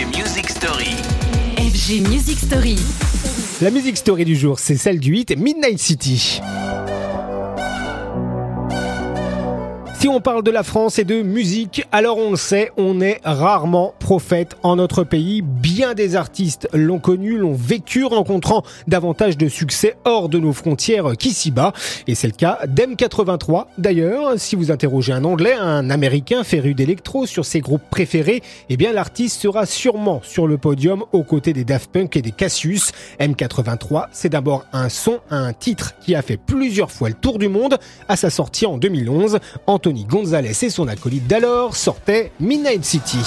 FG Music Story. FG Music Story. La musique story du jour, c'est celle du hit Midnight City. Si on parle de la France et de musique, alors on le sait, on est rarement prophète en notre pays. Bien des artistes l'ont connu, l'ont vécu, rencontrant davantage de succès hors de nos frontières qu'ici-bas. Et c'est le cas d'M83. D'ailleurs, si vous interrogez un Anglais, un Américain féru d'électro sur ses groupes préférés, eh bien l'artiste sera sûrement sur le podium aux côtés des Daft Punk et des Cassius. M83, c'est d'abord un son, un titre qui a fait plusieurs fois le tour du monde à sa sortie en 2011. Anthony Gonzalez et son acolyte d'alors sortaient Midnight City.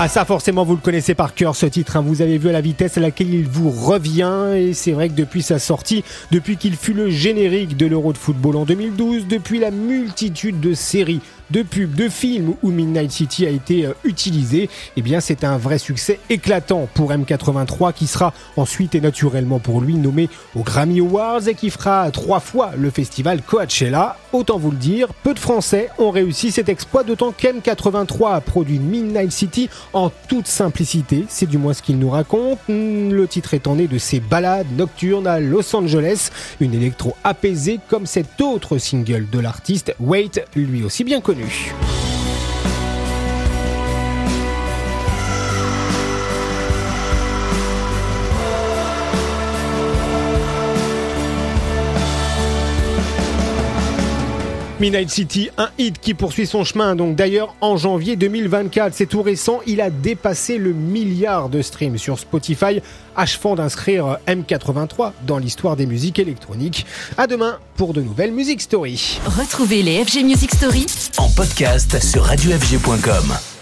Ah ça forcément vous le connaissez par cœur ce titre, hein. vous avez vu à la vitesse à laquelle il vous revient et c'est vrai que depuis sa sortie, depuis qu'il fut le générique de l'Euro de football en 2012, depuis la multitude de séries de pubs, de films où Midnight City a été euh, utilisé, eh bien c'est un vrai succès éclatant pour M83 qui sera ensuite et naturellement pour lui nommé aux Grammy Awards et qui fera trois fois le festival Coachella. Autant vous le dire, peu de Français ont réussi cet exploit d'autant qu'M83 a produit Midnight City en toute simplicité, c'est du moins ce qu'il nous raconte. Le titre étant né de ses balades nocturnes à Los Angeles, une électro apaisée comme cet autre single de l'artiste Wait, lui aussi bien connu. Midnight City, un hit qui poursuit son chemin. Donc d'ailleurs, en janvier 2024, c'est tout récent, il a dépassé le milliard de streams sur Spotify, achevant d'inscrire M83 dans l'histoire des musiques électroniques. À demain pour de nouvelles Music Story. Retrouvez les FG Music Story En podcast sur radiofg.com.